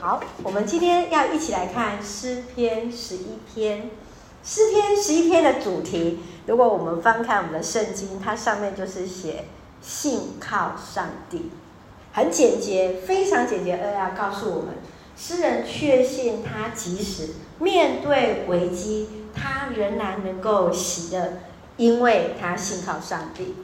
好，我们今天要一起来看诗篇十一篇。诗篇十一篇的主题，如果我们翻看我们的圣经，它上面就是写信靠上帝，很简洁，非常简洁。而要告诉我们，诗人确信他即使面对危机，他仍然能够喜乐，因为他信靠上帝。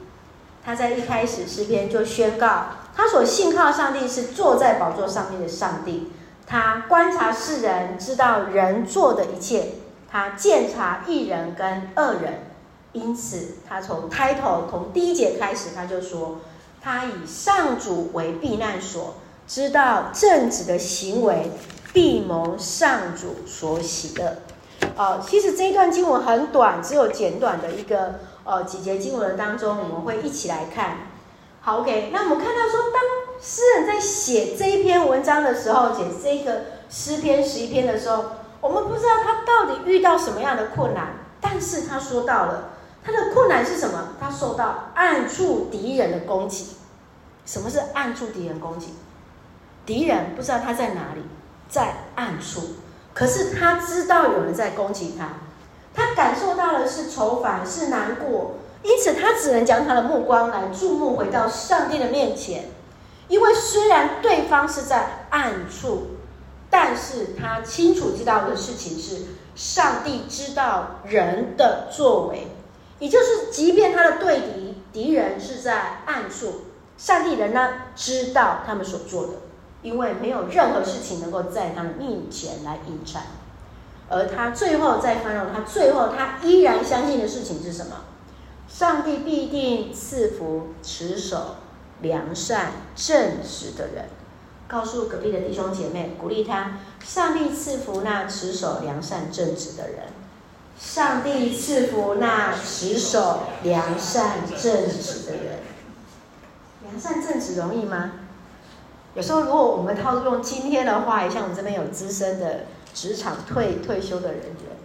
他在一开始诗篇就宣告，他所信靠上帝是坐在宝座上面的上帝。他观察世人，知道人做的一切。他鉴察一人跟二人，因此他从开头从第一节开始，他就说，他以上主为避难所，知道正直的行为必蒙上主所喜乐。哦，其实这一段经文很短，只有简短的一个呃几节经文当中，我们会一起来看。好，OK，那我们看到说，当诗人在写这一篇文章的时候，写这个诗篇十一篇的时候。我们不知道他到底遇到什么样的困难，但是他说到了他的困难是什么？他受到暗处敌人的攻击。什么是暗处敌人攻击？敌人不知道他在哪里，在暗处，可是他知道有人在攻击他，他感受到的是愁烦，是难过，因此他只能将他的目光来注目回到上帝的面前，因为虽然对方是在暗处。但是他清楚知道的事情是，上帝知道人的作为，也就是即便他的对敌敌人是在暗处，上帝仍然知道他们所做的，因为没有任何事情能够在他的面前来隐藏。而他最后再翻到他最后他依然相信的事情是什么？上帝必定赐福持守良善正直的人。告诉隔壁的弟兄姐妹，鼓励他：上帝赐福那持守良善正直的人。上帝赐福那持守良善正直的人。良善正直容易吗？有时候，如果我们套用今天的话，也像我们这边有资深的职场退退休的人员，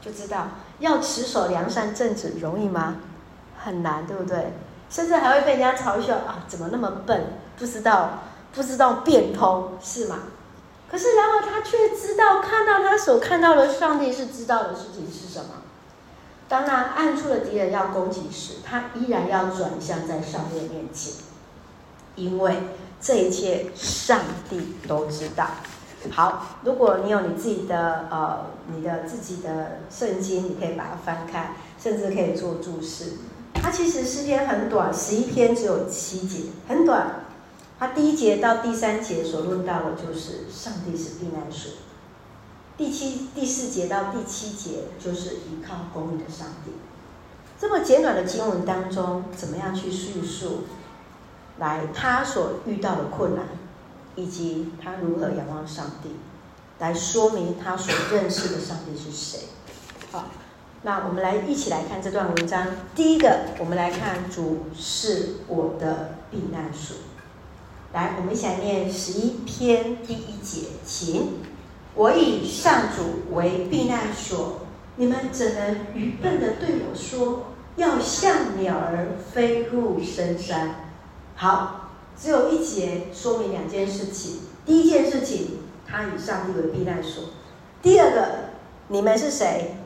就知道要持守良善正直容易吗？很难，对不对？甚至还会被人家嘲笑啊，怎么那么笨，不知道。不知道变通是吗？可是然而他却知道，看到他所看到的上帝是知道的事情是什么。当那暗处的敌人要攻击时，他依然要转向在上帝面前，因为这一切上帝都知道。好，如果你有你自己的呃，你的自己的圣经，你可以把它翻开，甚至可以做注释。它其实诗篇很短，十一篇只有七节，很短。他第一节到第三节所论到的，就是上帝是避难所；第七、第四节到第七节，就是依靠公义的上帝。这么简短的经文当中，怎么样去叙述来他所遇到的困难，以及他如何仰望上帝，来说明他所认识的上帝是谁？好，那我们来一起来看这段文章。第一个，我们来看主是我的避难所。来，我们一起来念十一篇第一节，请。我以上主为避难所，你们怎能愚笨的对我说，要像鸟儿飞入深山？好，只有一节说明两件事情。第一件事情，他以上帝为避难所；第二个，你们是谁？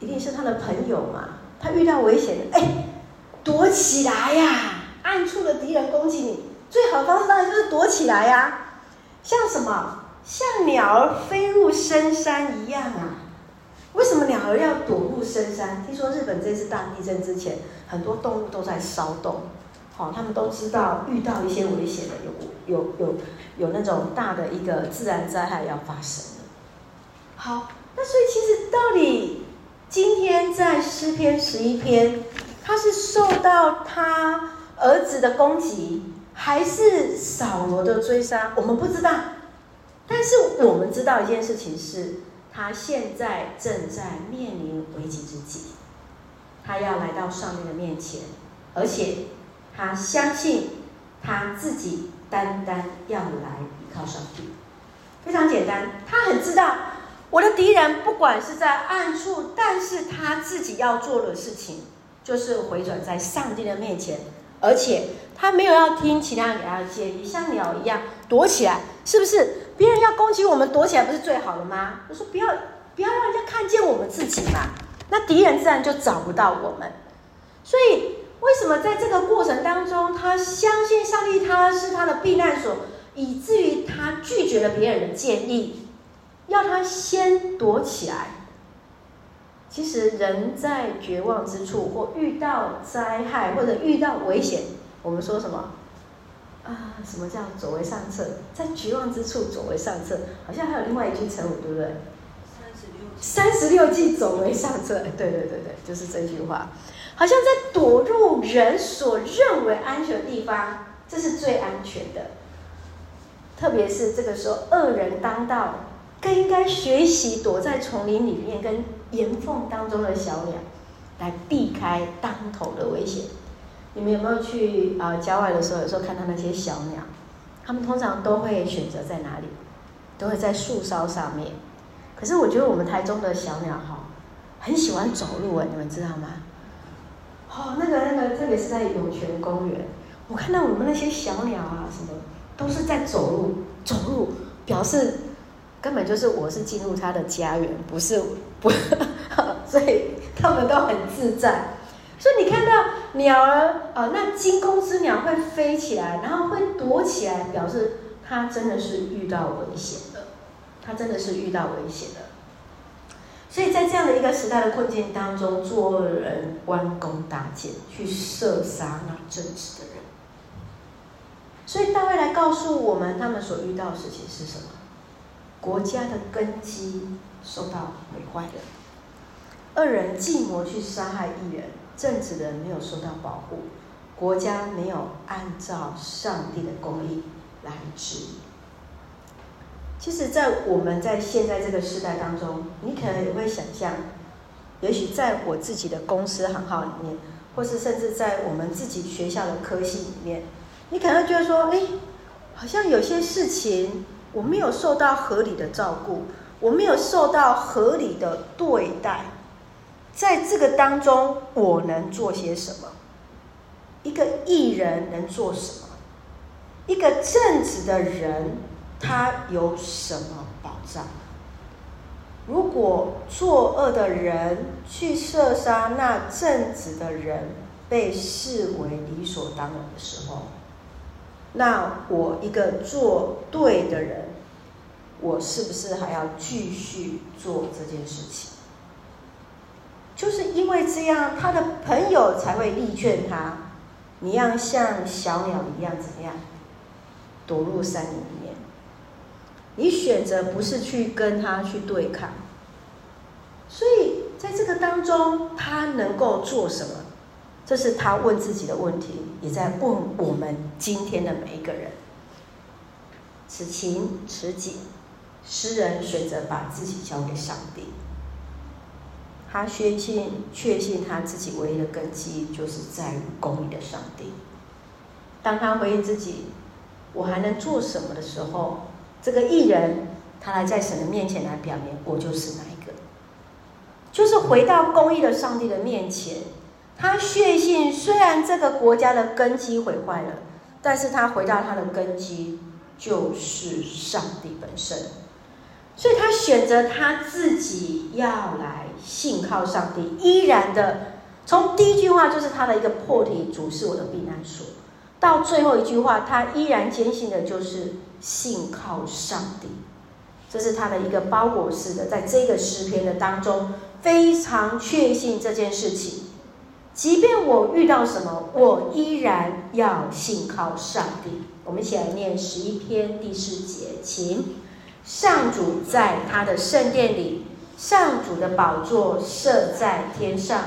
一定是他的朋友嘛？他遇到危险了，哎，躲起来呀！暗处的敌人攻击你，最好的方式当然就是躲起来呀、像什么？像鸟儿飞入深山一样啊！为什么鸟儿要躲入深山？听说日本这次大地震之前，很多动物都在骚动，好、他们都知道遇到一些危险的，有有有有那种大的一个自然灾害要发生了。好，那所以其实到底今天在诗篇十一篇，他是受到他。儿子的攻击还是扫罗的追杀，我们不知道。但是我们知道一件事情是，他现在正在面临危机之际，他要来到上帝的面前，而且他相信他自己单单要来依靠上帝。非常简单，他很知道我的敌人不管是在暗处，但是他自己要做的事情就是回转在上帝的面前。而且他没有要听其他人给他的建议，像鸟一样躲起来，是不是？别人要攻击我们，躲起来不是最好的吗？我说不要，不要让人家看见我们自己嘛，那敌人自然就找不到我们。所以，为什么在这个过程当中，他相信上帝，他是他的避难所，以至于他拒绝了别人的建议，要他先躲起来。其实，人在绝望之处，或遇到灾害，或者遇到危险，我们说什么？啊，什么叫走为上策？在绝望之处走为上策，好像还有另外一句成语，对不对？三十六计走为上策。对对对对，就是这句话。好像在躲入人所认为安全的地方，这是最安全的。特别是这个时候，恶人当道，更应该学习躲在丛林里面，跟岩缝当中的小鸟，来避开当头的危险。你们有没有去啊？郊外的时候，有时候看到那些小鸟，它们通常都会选择在哪里？都会在树梢上面。可是我觉得我们台中的小鸟哈，很喜欢走路啊，你们知道吗？哦，那个那个，特别是在涌泉公园，我看到我们那些小鸟啊，什么都是在走路，走路表示根本就是我是进入他的家园，不是不，所以他们都很自在。所以你看到鸟儿啊、那惊弓之鸟会飞起来，然后会躲起来，表示它真的是遇到危险了。它真的是遇到危险了。所以在这样的一个时代的困境当中，作恶人弯弓搭箭，去射杀那正直的人。所以大卫来告诉我们，他们所遇到的事情是什么？国家的根基受到毁坏了，恶人计谋去杀害义人。正直的人没有受到保护，国家没有按照上帝的公义来治理。其实，在我们在现在这个时代当中，你可能也会想象，也许在我自己的公司行号里面，或是甚至在我们自己学校的科系里面，你可能会觉得说，哎，好像有些事情我没有受到合理的照顾，我没有受到合理的对待。在这个当中，我能做些什么？一个艺人能做什么？一个正直的人，他有什么保障？如果作恶的人去射杀那正直的人，被视为理所当然的时候，那我一个做对的人，我是不是还要继续做这件事情？就是因为这样，他的朋友才会力劝他，你要像小鸟一样怎么样，躲入山林里面。你选择不是去跟他去对抗，所以在这个当中，他能够做什么？这是他问自己的问题，也在问我们今天的每一个人。此情此景，诗人选择把自己交给上帝。他确信，确信他自己唯一的根基就是在于公义的上帝。当他回应自己“我还能做什么”的时候，这个艺人他来在神的面前来表明我就是哪一个，就是回到公义的上帝的面前。他确信，虽然这个国家的根基毁坏了，但是他回到他的根基就是上帝本身。所以他选择他自己要来信靠上帝，依然的从第一句话就是他的一个破题，主是我的避难所，到最后一句话，他依然坚信的就是信靠上帝，这是他的一个包裹式的，在这个诗篇的当中非常确信这件事情，即便我遇到什么，我依然要信靠上帝。我们一起来念十一篇第四节，请。上主在他的圣殿里，上主的宝座设在天上，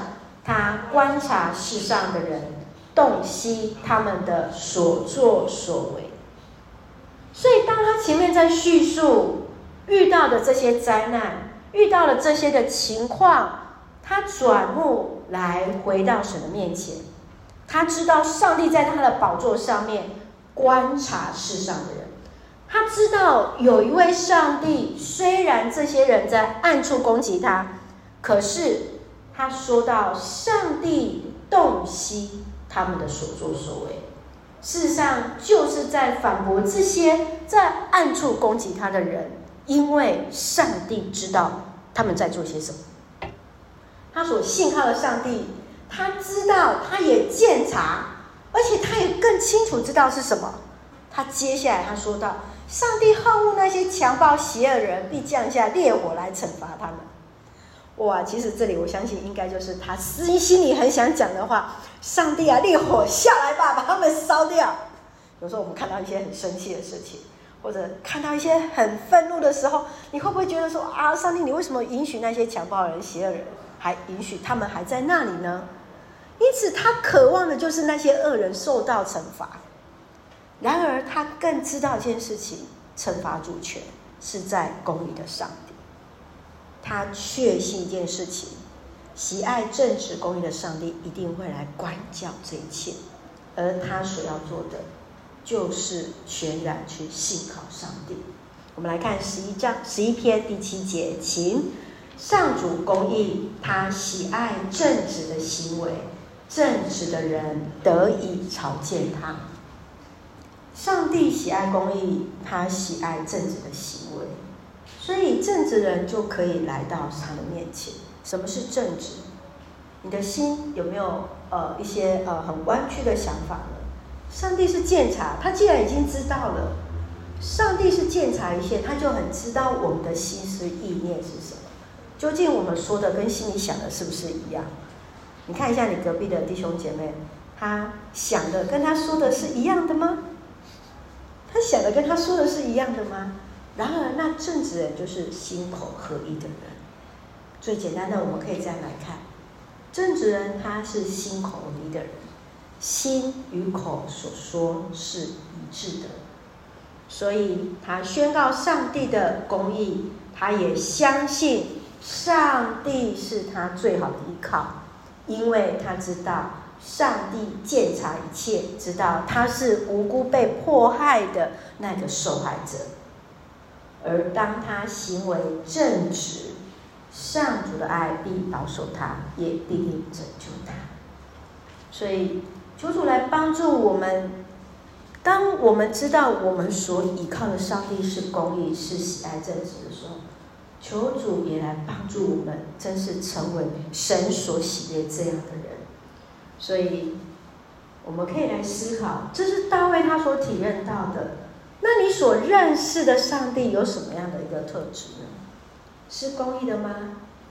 他观察世上的人，洞悉他们的所作所为。所以，当他前面在叙述遇到的这些灾难，遇到了这些的情况，他转目来回到神的面前，他知道上帝在他的宝座上面观察世上的人。他知道有一位上帝，虽然这些人在暗处攻击他，可是他说到上帝洞悉他们的所作所为，事实上就是在反驳这些在暗处攻击他的人，因为上帝知道他们在做些什么。他所信靠的上帝，他知道，他也鉴察，而且他也更清楚知道是什么。他接下来他说到：“上帝恨恶那些强暴邪恶人，必降下烈火来惩罚他们。”哇，其实这里我相信应该就是他心心里很想讲的话。上帝啊，烈火下来吧，把他们烧掉。有时候我们看到一些很生气的事情，或者看到一些很愤怒的时候，你会不会觉得说啊，上帝，你为什么允许那些强暴人、邪恶人，还允许他们还在那里呢？因此，他渴望的就是那些恶人受到惩罚。然而，他更知道一件事情：惩罚主权是在公义的上帝。他确信一件事情。喜爱正直公义的上帝一定会来管教这一切，而他所要做的就是全然去信靠上帝。我们来看十一章十一篇第七节，请上主公义，他喜爱正直的行为，正直的人得以朝见他。上帝喜爱公义，他喜爱正直的行为，所以正直人就可以来到他的面前。什么是正直？你的心有没有呃一些呃很弯曲的想法呢？上帝是鉴察，他既然已经知道了，上帝是鉴察一切，他就很知道我们的心思意念是什么。究竟我们说的跟心里想的是不是一样？你看一下你隔壁的弟兄姐妹，他想的跟他说的是一样的吗？他想的跟他说的是一样的吗？然而，那正直人就是心口合一的人。最简单的，我们可以这样来看：正直人他是心口合一的人，心与口所说是一致的，所以他宣告上帝的公义，他也相信上帝是他最好的依靠，因为他知道上帝鉴察一切，知道他是无辜被迫害的那个受害者，而当他行为正直。上主的爱必保守他，也必定拯救他。所以，求主来帮助我们。当我们知道我们所依靠的上帝是公义、是喜爱正直的时候，求主也来帮助我们，真是成为神所喜悦这样的人。所以，我们可以来思考：这是大卫他所体验到的。那你所认识的上帝有什么样的一个特质呢？是公义的吗？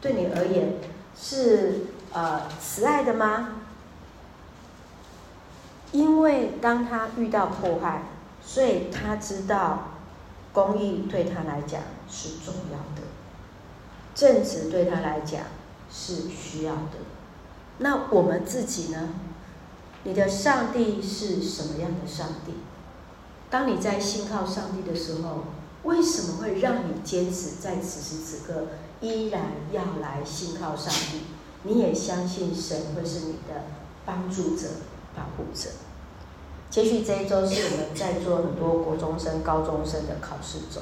对你而言，是呃慈爱的吗？因为当他遇到迫害，所以他知道公义对他来讲是重要的，正直对他来讲是需要的。那我们自己呢？你的上帝是什么样的上帝？当你在信靠上帝的时候，为什么会让你坚持在此时此刻依然要来信靠上帝？你也相信神会是你的帮助者、保护者。接续这一周是我们在座很多国中生、高中生的考试周，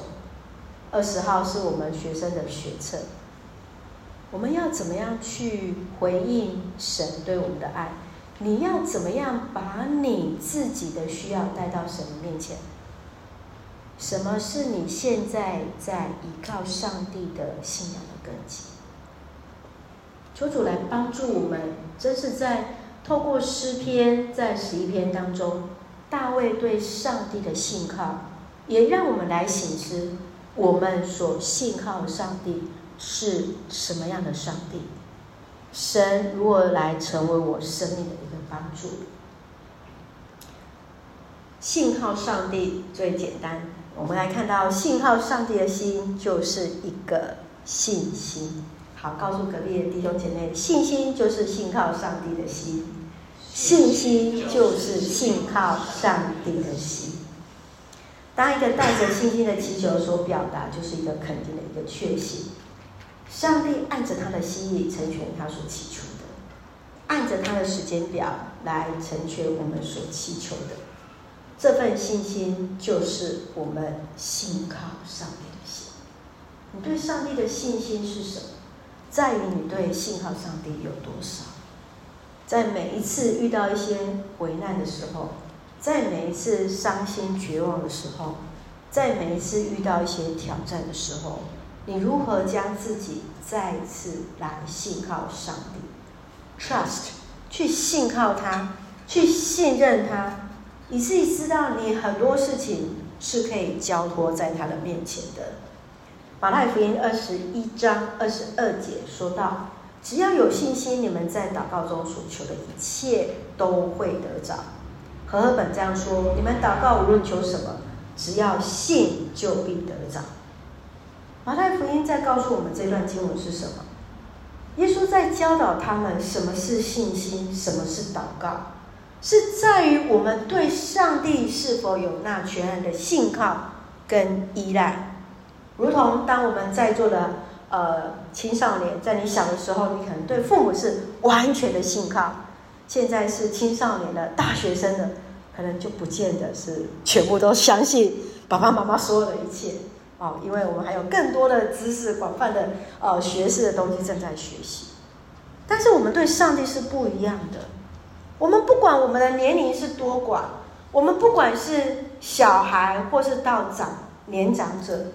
二十号是我们学生的学测。我们要怎么样去回应神对我们的爱？你要怎么样把你自己的需要带到神的面前？什么是你现在在依靠上帝的信仰的根基？求主来帮助我们，这是在透过诗篇，在十一篇当中，大卫对上帝的信靠，也让我们来省思，我们所信靠上帝是什么样的上帝？神如何来成为我生命的一个帮助？信靠上帝最简单。我们来看到信靠上帝的心，就是一个信心。好，告诉隔壁的弟兄姐妹，信心就是信靠上帝的心，信心就是信靠上帝的心。当一个带着信心的祈求所表达，就是一个肯定的一个确信。上帝按着他的心意成全他所祈求的，按着他的时间表来成全我们所祈求的。这份信心就是我们信靠上帝的心。你对上帝的信心是什么？在于你对信靠上帝有多少。在每一次遇到一些危难的时候，在每一次伤心绝望的时候，在每一次遇到一些挑战的时候，你如何将自己再次来信靠上帝？Trust，去信靠他，去信任他，你自己知道你很多事情是可以交托在他的面前的。马太福音二十一章二十二节说到：“只要有信心，你们在祷告中所求的一切都会得着。”和合本这样说：“你们祷告无论求什么，只要信，就必得着。”马太福音在告诉我们这段经文是什么？耶稣在教导他们什么是信心，什么是祷告，是在于我们对上帝是否有那全然的信靠跟依赖。如同当我们在座的呃青少年，在你小的时候，你可能对父母是完全的信靠；现在是青少年的大学生的，可能就不见得是全部都相信爸爸妈妈所有的一切。哦，因为我们还有更多的知识、广泛的呃学识的东西正在学习，但是我们对上帝是不一样的。我们不管我们的年龄是多广，我们不管是小孩或是到长年长者，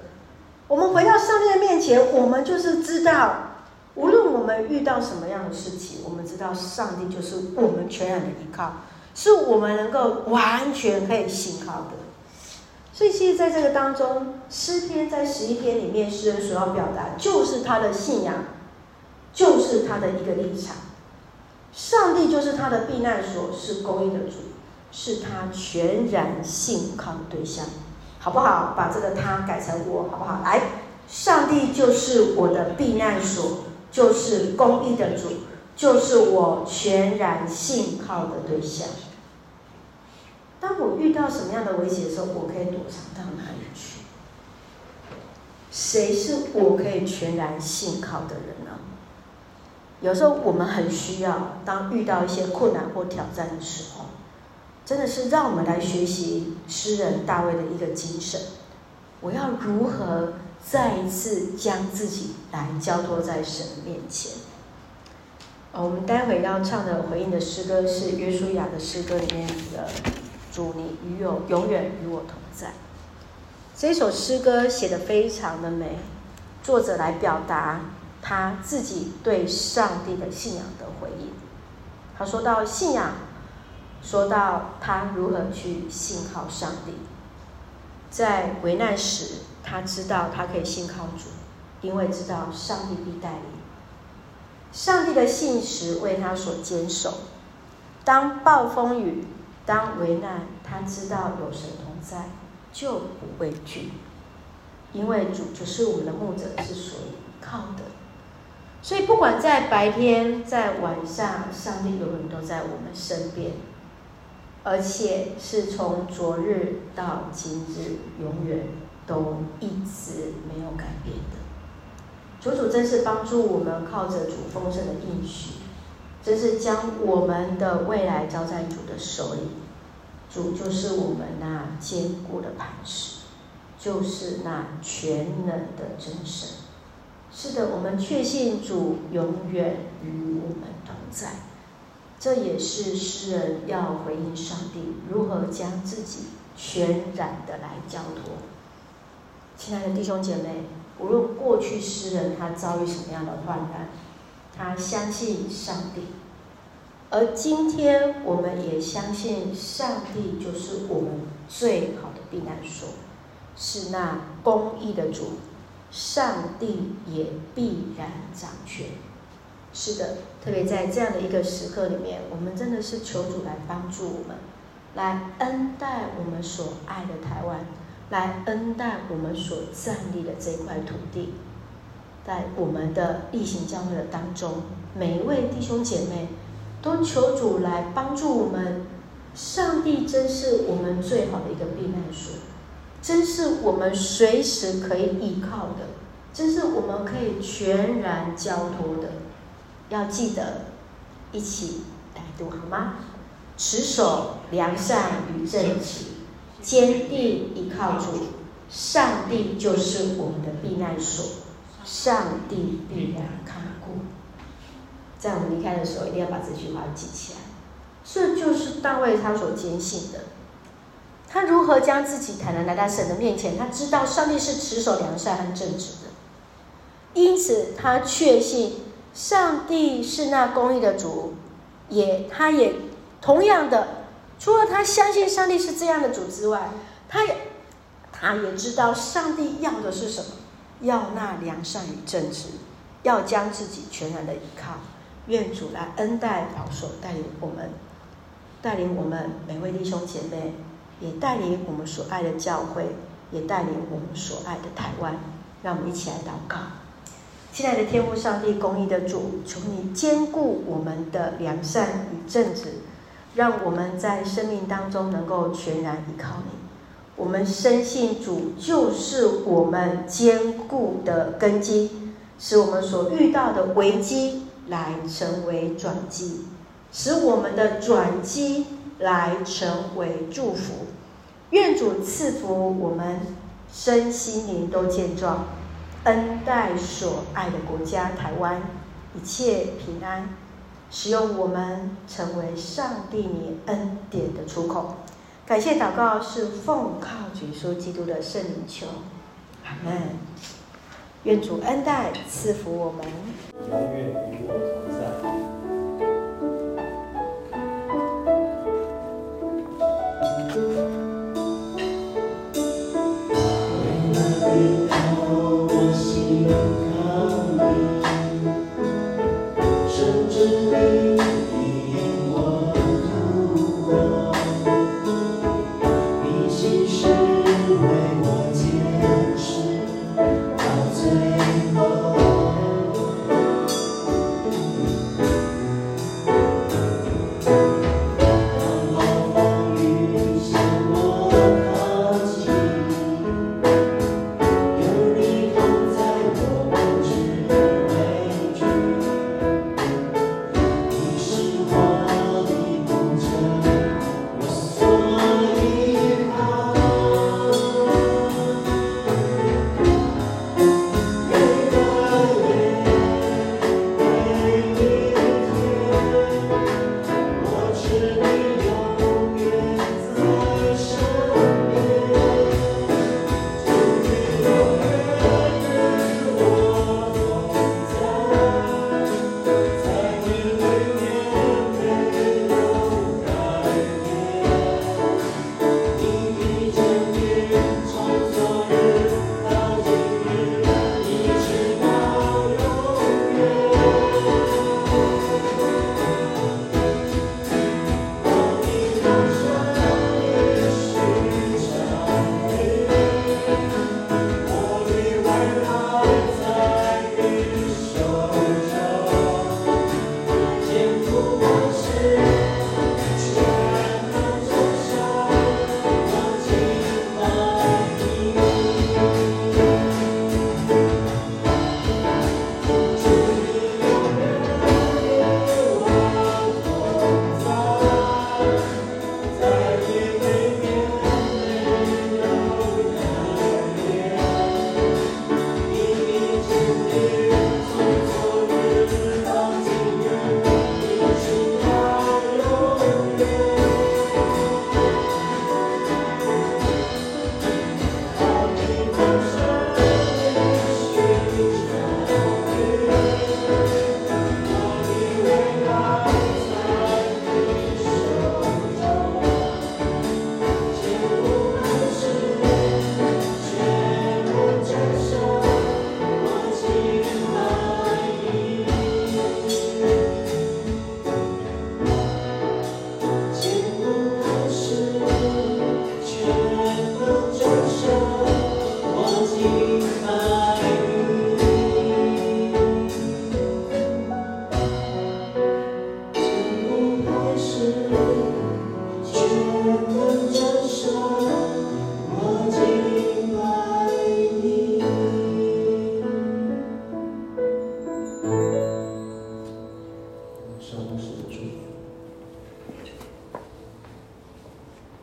我们回到上帝的面前，我们就是知道，无论我们遇到什么样的事情，我们知道上帝就是我们全然的依靠，是我们能够完全可以信靠的。所以，其实在这个当中，诗篇在十一篇里面，诗人所要表达就是他的信仰，就是他的一个立场。上帝就是他的避难所，是公义的主，是他全然信靠的对象，好不好？把这个他改成我，好不好？来，上帝就是我的避难所，就是公义的主，就是我全然信靠的对象。当我遇到什么样的危险的时候，我可以躲藏到哪里去？谁是我可以全然信靠的人呢？有时候我们很需要，当遇到一些困难或挑战的时候，真的是让我们来学习诗人大卫的一个精神。我要如何再一次将自己来交托在神面前？我们待会要唱的回应的诗歌是约书亚的诗歌里面的。主，你与我永远与我同在。这首诗歌写得非常的美，作者来表达他自己对上帝的信仰的回应。他说到信仰，说到他如何去信靠上帝，在危难时，他知道他可以信靠主，因为知道上帝必带领。上帝的信实为他所坚守。当暴风雨。当危难，他知道有神同在，就不畏惧，因为主就是我们的牧者，是所依靠的。所以，不管在白天，在晚上，上帝永远都在我们身边，而且是从昨日到今日，永远都一直没有改变的。主主真是帮助我们，靠着主丰盛的应许。这是将我们的未来交在主的手里，主就是我们那坚固的磐石，就是那全能的真神。是的，我们确信主永远与我们同在。这也是诗人要回应上帝如何将自己全然的来交托。亲爱的弟兄姐妹，无论过去诗人他遭遇什么样的患难。他相信上帝，而今天我们也相信上帝就是我们最好的避难所，是那公义的主，上帝也必然掌权。是的，特别在这样的一个时刻里面，我们真的是求主来帮助我们，来恩待我们所爱的台湾，来恩待我们所站立的这块土地。在我们的例行教会的当中，每一位弟兄姐妹都求主来帮助我们。上帝真是我们最好的一个避难所，真是我们随时可以依靠的，真是我们可以全然交托的。要记得一起来读好吗？持守良善与正直，坚定依靠主，上帝就是我们的避难所。上帝必然看顾。在我们离开的时候，一定要把这句话记起来。这就是大卫他所坚信的。他如何将自己坦然来到神的面前？他知道上帝是持守良善和正直的，因此他确信上帝是那公义的主，也他也同样的，除了他相信上帝是这样的主之外，他也他也知道上帝要的是什么，要那良善与正直，要将自己全然的依靠。愿主来恩待保守，带领我们，带领我们每位弟兄姐妹，也带领我们所爱的教会，也带领我们所爱的台湾。让我们一起来祷告。亲爱的天父上帝，公义的主，求你坚固我们的良善与正直，让我们在生命当中能够全然依靠你。我们深信主就是我们坚固的根基，使我们所遇到的危机。来成为转机，使我们的转机来成为祝福。愿主赐福我们身心灵都健壮，恩待所爱的国家台湾，一切平安，使用我们成为上帝你恩典的出口。感谢祷告是奉靠主耶稣基督的圣灵求，阿门。愿主恩待赐福我们。永远与我同在。